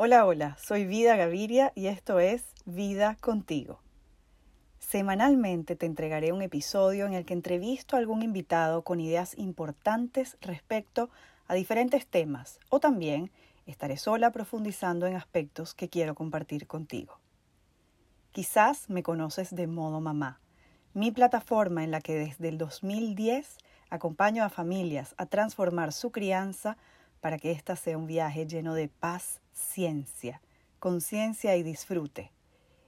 Hola, hola, soy Vida Gaviria y esto es Vida contigo. Semanalmente te entregaré un episodio en el que entrevisto a algún invitado con ideas importantes respecto a diferentes temas o también estaré sola profundizando en aspectos que quiero compartir contigo. Quizás me conoces de modo mamá, mi plataforma en la que desde el 2010 acompaño a familias a transformar su crianza para que ésta sea un viaje lleno de paz, ciencia, conciencia y disfrute.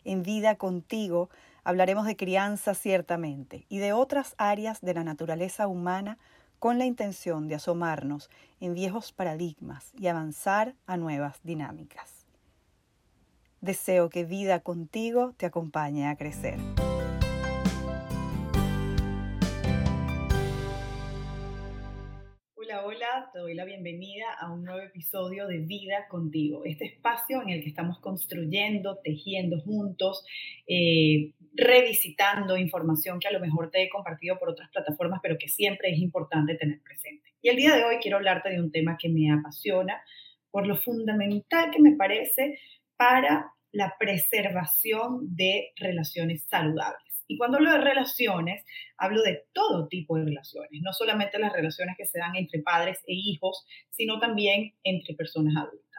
En vida contigo hablaremos de crianza ciertamente y de otras áreas de la naturaleza humana con la intención de asomarnos en viejos paradigmas y avanzar a nuevas dinámicas. Deseo que vida contigo te acompañe a crecer. Hola, hola, te doy la bienvenida a un nuevo episodio de Vida contigo, este espacio en el que estamos construyendo, tejiendo juntos, eh, revisitando información que a lo mejor te he compartido por otras plataformas, pero que siempre es importante tener presente. Y el día de hoy quiero hablarte de un tema que me apasiona por lo fundamental que me parece para la preservación de relaciones saludables. Y cuando hablo de relaciones, hablo de todo tipo de relaciones, no solamente las relaciones que se dan entre padres e hijos, sino también entre personas adultas.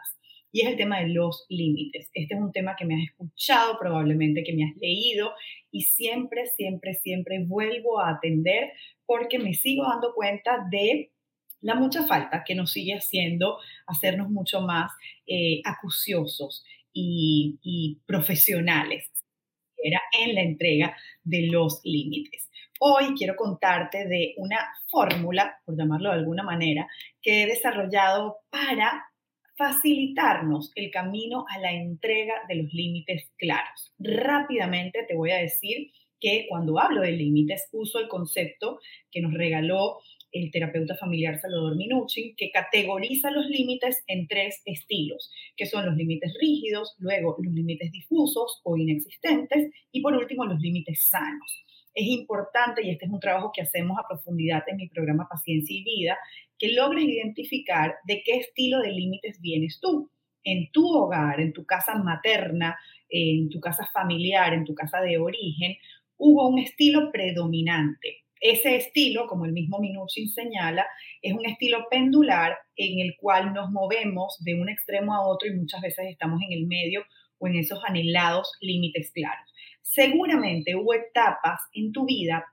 Y es el tema de los límites. Este es un tema que me has escuchado probablemente, que me has leído y siempre, siempre, siempre vuelvo a atender porque me sigo dando cuenta de la mucha falta que nos sigue haciendo hacernos mucho más eh, acuciosos y, y profesionales en la entrega de los límites. Hoy quiero contarte de una fórmula, por llamarlo de alguna manera, que he desarrollado para facilitarnos el camino a la entrega de los límites claros. Rápidamente te voy a decir que cuando hablo de límites uso el concepto que nos regaló el terapeuta familiar Salvador Minuchin, que categoriza los límites en tres estilos, que son los límites rígidos, luego los límites difusos o inexistentes y por último los límites sanos. Es importante, y este es un trabajo que hacemos a profundidad en mi programa Paciencia y Vida, que logres identificar de qué estilo de límites vienes tú. En tu hogar, en tu casa materna, en tu casa familiar, en tu casa de origen, hubo un estilo predominante ese estilo, como el mismo Minuchin señala, es un estilo pendular en el cual nos movemos de un extremo a otro y muchas veces estamos en el medio o en esos anhelados límites claros. Seguramente hubo etapas en tu vida,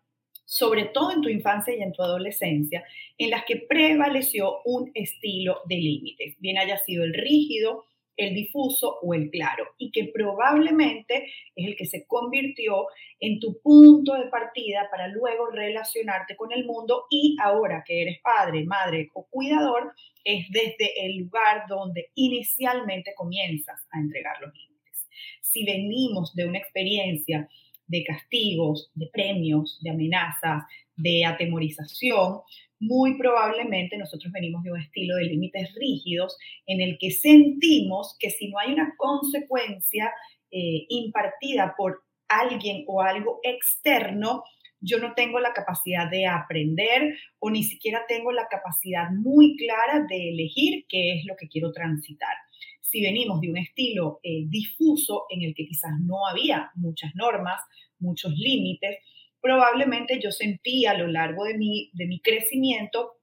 sobre todo en tu infancia y en tu adolescencia, en las que prevaleció un estilo de límites, bien haya sido el rígido, el difuso o el claro, y que probablemente es el que se convirtió en tu punto de partida para luego relacionarte con el mundo y ahora que eres padre, madre o cuidador, es desde el lugar donde inicialmente comienzas a entregar los límites. Si venimos de una experiencia de castigos, de premios, de amenazas, de atemorización, muy probablemente nosotros venimos de un estilo de límites rígidos en el que sentimos que si no hay una consecuencia eh, impartida por alguien o algo externo, yo no tengo la capacidad de aprender o ni siquiera tengo la capacidad muy clara de elegir qué es lo que quiero transitar. Si venimos de un estilo eh, difuso en el que quizás no había muchas normas, muchos límites, probablemente yo sentí a lo largo de mi, de mi crecimiento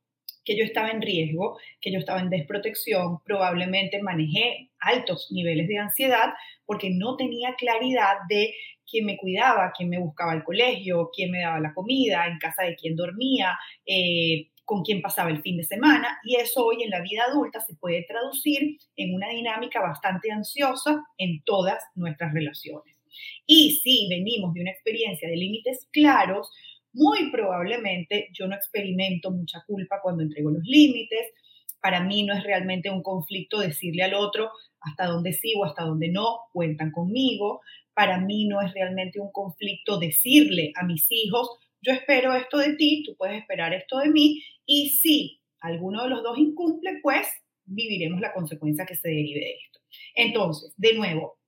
que yo estaba en riesgo, que yo estaba en desprotección, probablemente manejé altos niveles de ansiedad porque no tenía claridad de quién me cuidaba, quién me buscaba al colegio, quién me daba la comida, en casa de quién dormía, eh, con quién pasaba el fin de semana. Y eso hoy en la vida adulta se puede traducir en una dinámica bastante ansiosa en todas nuestras relaciones. Y si venimos de una experiencia de límites claros, muy probablemente yo no experimento mucha culpa cuando entrego los límites. Para mí no es realmente un conflicto decirle al otro hasta dónde sí o hasta dónde no, cuentan conmigo. Para mí no es realmente un conflicto decirle a mis hijos, yo espero esto de ti, tú puedes esperar esto de mí. Y si alguno de los dos incumple, pues viviremos la consecuencia que se derive de esto. Entonces, de nuevo,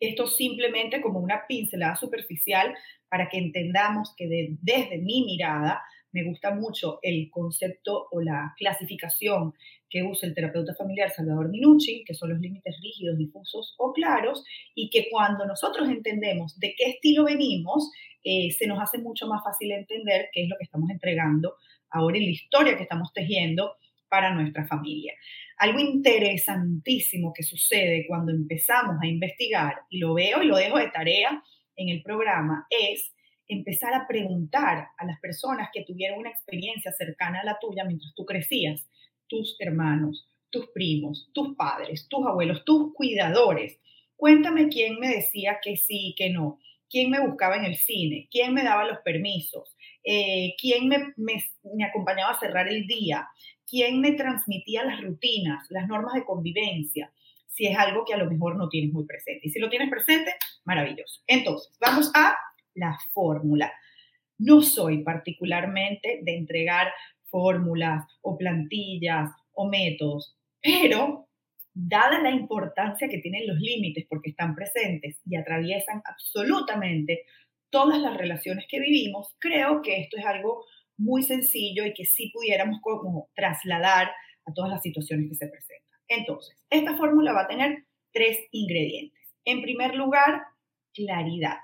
esto simplemente como una pincelada superficial para que entendamos que desde mi mirada me gusta mucho el concepto o la clasificación que usa el terapeuta familiar Salvador Minucci, que son los límites rígidos, difusos o claros, y que cuando nosotros entendemos de qué estilo venimos, eh, se nos hace mucho más fácil entender qué es lo que estamos entregando ahora en la historia que estamos tejiendo para nuestra familia. Algo interesantísimo que sucede cuando empezamos a investigar, y lo veo y lo dejo de tarea en el programa, es empezar a preguntar a las personas que tuvieron una experiencia cercana a la tuya mientras tú crecías, tus hermanos, tus primos, tus padres, tus abuelos, tus cuidadores. Cuéntame quién me decía que sí que no, quién me buscaba en el cine, quién me daba los permisos, eh, quién me, me acompañaba a cerrar el día, quién me transmitía las rutinas, las normas de convivencia, si es algo que a lo mejor no tienes muy presente. Y si lo tienes presente, maravilloso. Entonces, vamos a la fórmula. No soy particularmente de entregar fórmulas o plantillas o métodos, pero dada la importancia que tienen los límites porque están presentes y atraviesan absolutamente todas las relaciones que vivimos, creo que esto es algo muy sencillo y que sí pudiéramos como trasladar a todas las situaciones que se presentan. Entonces, esta fórmula va a tener tres ingredientes. En primer lugar, claridad.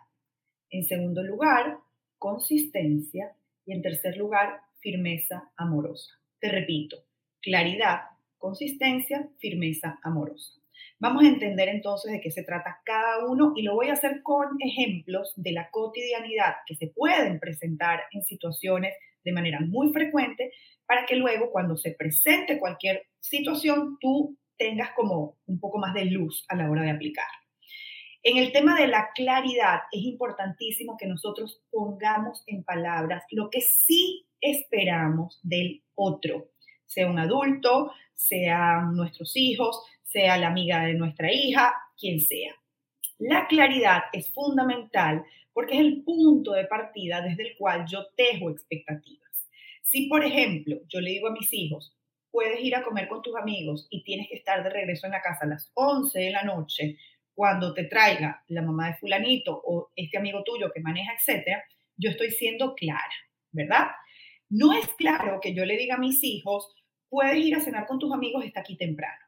En segundo lugar, consistencia. Y en tercer lugar, firmeza amorosa. Te repito, claridad, consistencia, firmeza amorosa. Vamos a entender entonces de qué se trata cada uno y lo voy a hacer con ejemplos de la cotidianidad que se pueden presentar en situaciones de manera muy frecuente para que luego cuando se presente cualquier situación tú tengas como un poco más de luz a la hora de aplicar. En el tema de la claridad es importantísimo que nosotros pongamos en palabras lo que sí esperamos del otro, sea un adulto, sean nuestros hijos, sea la amiga de nuestra hija, quien sea. La claridad es fundamental porque es el punto de partida desde el cual yo tejo expectativas. Si, por ejemplo, yo le digo a mis hijos, puedes ir a comer con tus amigos y tienes que estar de regreso en la casa a las 11 de la noche cuando te traiga la mamá de fulanito o este amigo tuyo que maneja, etcétera, yo estoy siendo clara, ¿verdad? No es claro que yo le diga a mis hijos, puedes ir a cenar con tus amigos, está aquí temprano.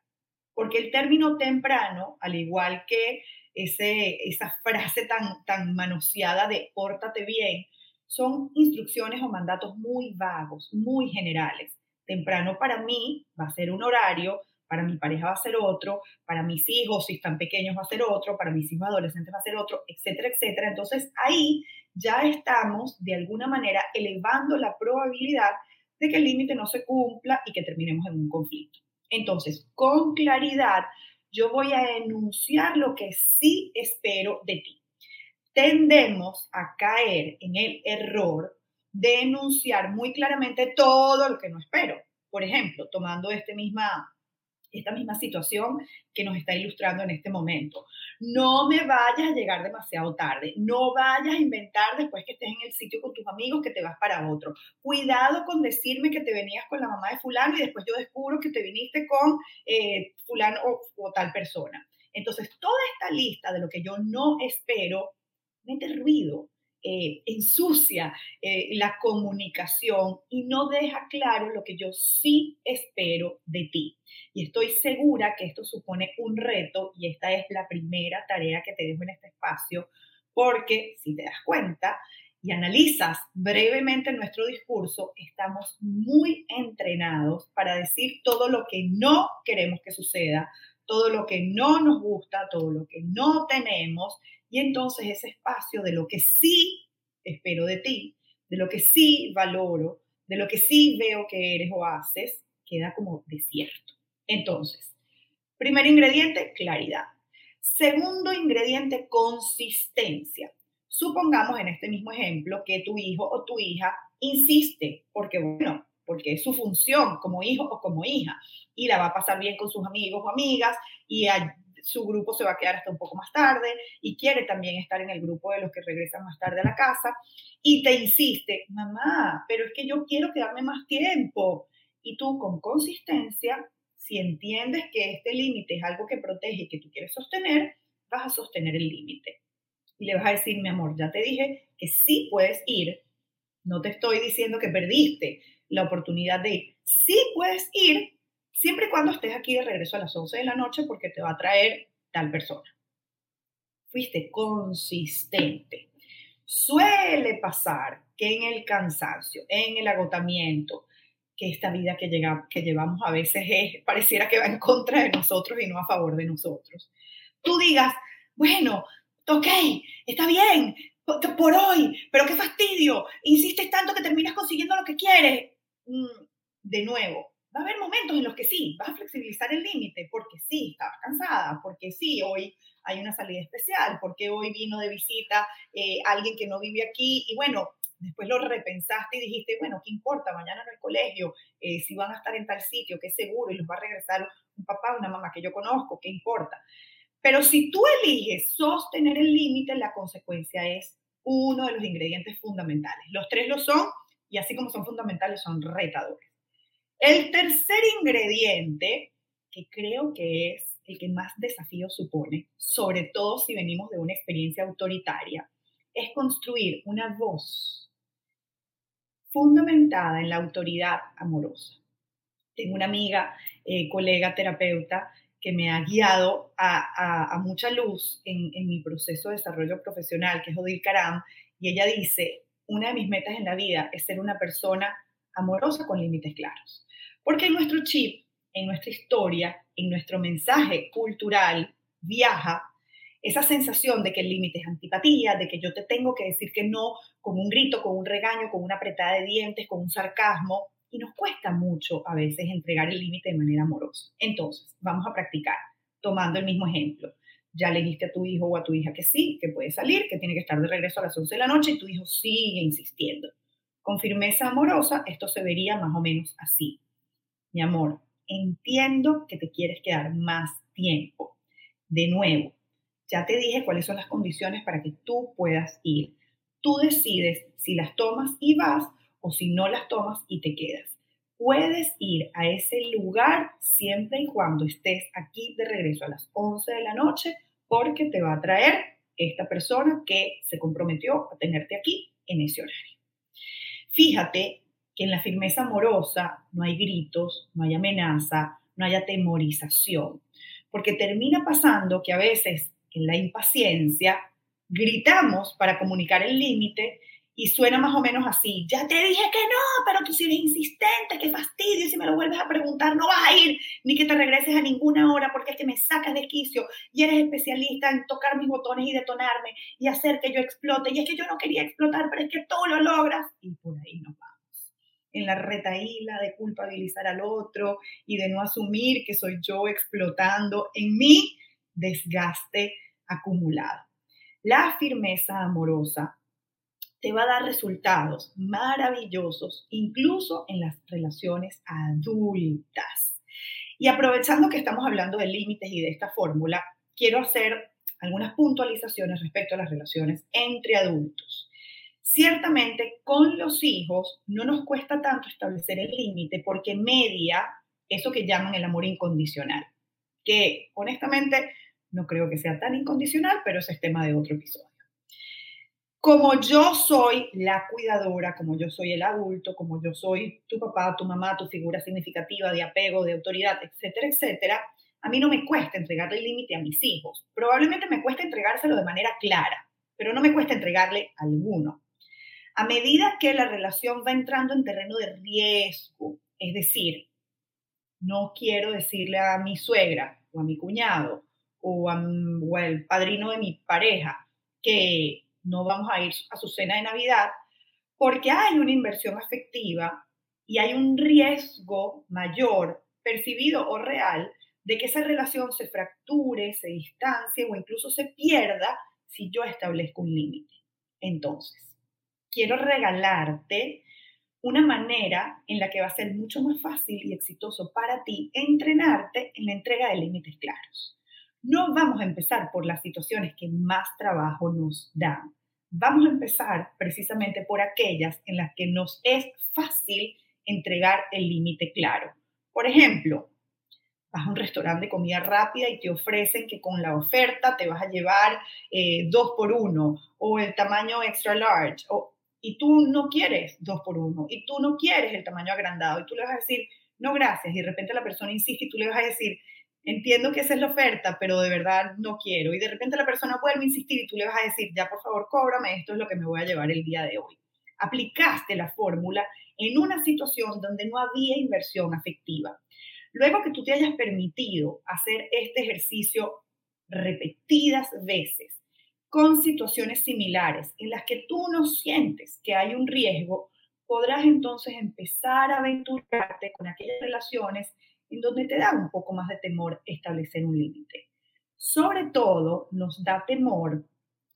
Porque el término temprano, al igual que ese, esa frase tan, tan manoseada de pórtate bien, son instrucciones o mandatos muy vagos, muy generales. Temprano para mí va a ser un horario, para mi pareja va a ser otro, para mis hijos, si están pequeños, va a ser otro, para mis hijos adolescentes va a ser otro, etcétera, etcétera. Entonces ahí ya estamos de alguna manera elevando la probabilidad de que el límite no se cumpla y que terminemos en un conflicto. Entonces, con claridad, yo voy a enunciar lo que sí espero de ti. Tendemos a caer en el error de enunciar muy claramente todo lo que no espero. Por ejemplo, tomando este misma esta misma situación que nos está ilustrando en este momento. No me vayas a llegar demasiado tarde, no vayas a inventar después que estés en el sitio con tus amigos que te vas para otro. Cuidado con decirme que te venías con la mamá de fulano y después yo descubro que te viniste con eh, fulano o, tal persona. Entonces, toda esta lista de lo que yo no espero mete ruido, eh, ensucia eh, la comunicación y no deja claro lo que yo sí espero de ti. Y estoy segura que esto supone un reto y esta es la primera tarea que te dejo en este espacio, porque si te das cuenta y analizas brevemente nuestro discurso, estamos muy entrenados para decir todo lo que no queremos que suceda, todo lo que no nos gusta, todo lo que no tenemos y entonces ese espacio de lo que sí espero de ti, de lo que sí valoro, de lo que sí veo que eres o haces, queda como desierto. Entonces, primer ingrediente, claridad. Segundo ingrediente, consistencia. Supongamos en este mismo ejemplo que tu hijo o tu hija insiste, porque bueno, porque es su función como hijo o como hija, y la va a pasar bien con sus amigos o amigas, y su grupo se va a quedar hasta un poco más tarde y quiere también estar en el grupo de los que regresan más tarde a la casa y te insiste, mamá, pero es que yo quiero quedarme más tiempo. Y tú con consistencia, si entiendes que este límite es algo que protege y que tú quieres sostener, vas a sostener el límite. Y le vas a decir, mi amor, ya te dije que sí puedes ir, no te estoy diciendo que perdiste la oportunidad de ir. Sí puedes ir siempre y cuando estés aquí de regreso a las 11 de la noche porque te va a traer tal persona. Fuiste consistente. Suele pasar que en el cansancio, en el agotamiento, que esta vida que, llega, que llevamos a veces es, pareciera que va en contra de nosotros y no a favor de nosotros. Tú digas, bueno, ok, está bien, por hoy, pero qué fastidio, insistes tanto que terminas consiguiendo lo que quieres. Mm, de nuevo, va a haber momentos en los que sí, vas a flexibilizar el límite, porque sí, estabas cansada, porque sí, hoy hay una salida especial, porque hoy vino de visita eh, alguien que no vive aquí y bueno, después lo repensaste y dijiste, bueno, ¿qué importa? Mañana en el colegio, eh, si van a estar en tal sitio, que es seguro y los va a regresar un papá o una mamá que yo conozco, ¿qué importa? Pero si tú eliges sostener el límite, la consecuencia es uno de los ingredientes fundamentales. Los tres lo son y así como son fundamentales, son retadores. El tercer ingrediente, que creo que es el que más desafío supone, sobre todo si venimos de una experiencia autoritaria, es construir una voz fundamentada en la autoridad amorosa. Tengo una amiga, eh, colega terapeuta, que me ha guiado a, mucha luz en, mi proceso de desarrollo profesional, que es Odil Karam, y ella dice, una de mis metas en la vida es ser una persona amorosa con límites claros. Porque en nuestro chip, en nuestra historia, en nuestro mensaje cultural, viaja esa sensación de que el límite es antipatía, de que yo te tengo que decir que no con un grito, con un regaño, con una apretada de dientes, con un sarcasmo, y nos cuesta mucho a veces entregar el límite de manera amorosa. Entonces, vamos a practicar tomando el mismo ejemplo. Ya le dijiste a tu hijo o a tu hija que sí, que puede salir, que tiene que estar de regreso a las 11 de la noche y tu hijo sigue insistiendo. Con firmeza amorosa, esto se vería más o menos así. Mi amor, entiendo que te quieres quedar más tiempo. De nuevo, ya te dije cuáles son las condiciones para que tú puedas ir. Tú decides si las tomas y vas o si no las tomas y te quedas. Puedes ir a ese lugar siempre y cuando estés aquí de regreso a las 11 de la noche porque te va a traer esta persona que se comprometió a tenerte aquí en ese horario. Fíjate que en la firmeza amorosa no hay gritos, no hay amenaza, no hay atemorización, porque termina pasando que a veces en la impaciencia gritamos para comunicar el límite y suena más o menos así, ya te dije que no, pero tú eres insistente, qué fastidio, si me lo vuelves a preguntar no vas a ir, ni que te regreses a ninguna hora porque es que me sacas de quicio y eres especialista en tocar mis botones y detonarme y hacer que yo explote. Y es que yo no quería explotar, pero es que tú lo logras. Y por ahí vamos. En la retaíla de culpabilizar al otro y de no asumir que soy yo explotando en mi desgaste acumulado. La firmeza amorosa te va a dar resultados maravillosos, incluso en las relaciones adultas. Y aprovechando que estamos hablando de límites y de esta fórmula, quiero hacer algunas puntualizaciones respecto a las relaciones entre adultos. Ciertamente, con los hijos no nos cuesta tanto establecer el límite porque media eso que llaman el amor incondicional, que honestamente no creo que sea tan incondicional, pero ese es tema de otro episodio como yo soy la cuidadora, como yo soy el adulto, como yo soy tu papá, tu mamá, tu figura significativa de apego, de autoridad, etcétera, etcétera, a mí no me cuesta entregarle el límite a mis hijos. Probablemente me cuesta entregárselo de manera clara, pero no me cuesta entregarle alguno. A medida que la relación va entrando en terreno de riesgo, es decir, no quiero decirle a mi suegra o a mi cuñado o, o al padrino de mi pareja que no vamos a ir a su cena de Navidad, porque hay una inversión afectiva y hay un riesgo mayor, percibido o real, de que esa relación se fracture, se distancie o incluso se pierda si yo establezco un límite. Entonces, quiero regalarte una manera en la que va a ser mucho más fácil y exitoso para ti entrenarte en la entrega de límites claros. No vamos a empezar por las situaciones que más trabajo nos dan. Vamos a empezar precisamente por aquellas en las que nos es fácil entregar el límite claro. Por ejemplo, vas a un restaurante de comida rápida y te ofrecen que con la oferta te vas a llevar eh, dos por uno o el tamaño extra large o, y tú no quieres dos por uno y tú no quieres el tamaño agrandado y tú le vas a decir no gracias y de repente la persona insiste y tú le vas a decir entiendo que esa es la oferta pero de verdad no quiero y de repente la persona vuelve a insistir y tú le vas a decir ya por favor cóbrame esto es lo que me voy a llevar el día de hoy aplicaste la fórmula en una situación donde no había inversión afectiva. Luego que tú te hayas permitido hacer este ejercicio repetidas veces con situaciones similares en las que tú no sientes que hay un riesgo, podrás entonces empezar a aventurarte con aquellas relaciones en donde te da un poco más de temor establecer un límite. Sobre todo nos da temor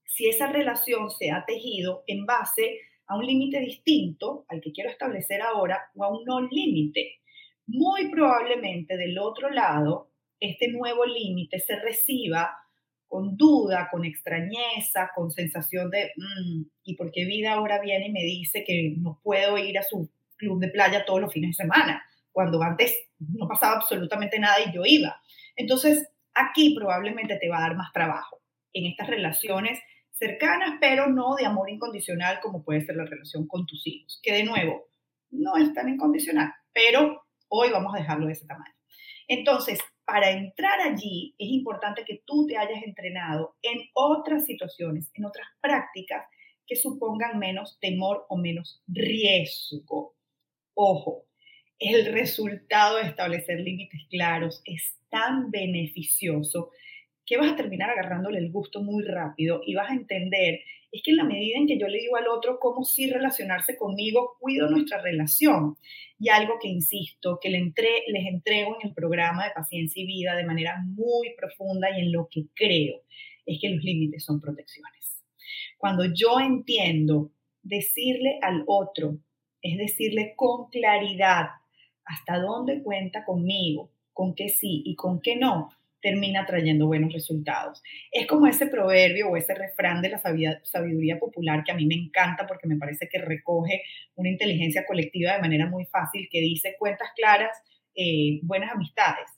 si esa relación se ha tejido en base a un límite distinto al que quiero establecer ahora o a un no límite muy probablemente del otro lado, este nuevo límite se reciba con duda, con extrañeza, con sensación de, mm, ¿y por qué vida ahora viene y me dice que no puedo ir a su club de playa todos los fines de semana? Cuando antes no pasaba absolutamente nada y yo iba. Entonces, aquí probablemente te va a dar más trabajo en estas relaciones cercanas, pero no de amor incondicional como puede ser la relación con tus hijos, que de nuevo no es tan incondicional, pero Hoy vamos a dejarlo de ese tamaño. Entonces, para entrar allí es importante que tú te hayas entrenado en otras situaciones, en otras prácticas que supongan menos temor o menos riesgo. Ojo, el resultado de establecer límites claros es tan beneficioso que vas a terminar agarrándole el gusto muy rápido y vas a entender es que en la medida en que yo le digo al otro cómo sí relacionarse conmigo, cuido nuestra relación. Y algo que insisto, que les entrego en el programa de paciencia y vida de manera muy profunda y en lo que creo, es que los límites son protecciones. Cuando yo entiendo decirle al otro, es decirle con claridad hasta dónde cuenta conmigo, con qué sí y con qué no, termina trayendo buenos resultados. Es como ese proverbio o ese refrán de la sabiduría popular que a mí me encanta porque me parece que recoge una inteligencia colectiva de manera muy fácil que dice cuentas claras, eh, buenas amistades.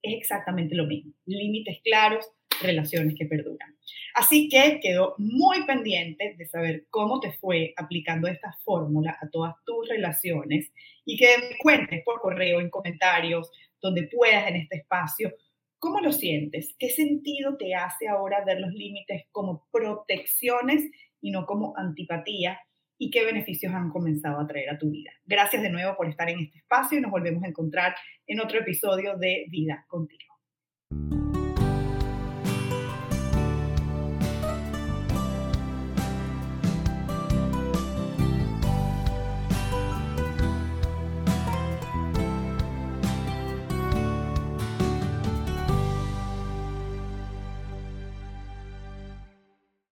Es exactamente lo mismo. Límites claros, relaciones que perduran. Así que quedo muy pendiente de saber cómo te fue aplicando esta fórmula a todas tus relaciones y que me cuentes por correo, en comentarios, donde puedas en este espacio, ¿Cómo lo sientes? ¿Qué sentido te hace ahora ver los límites como protecciones y no como antipatía? ¿Y qué beneficios han comenzado a traer a tu vida? Gracias de nuevo por estar en este espacio y nos volvemos a encontrar en otro episodio de Vida contigo.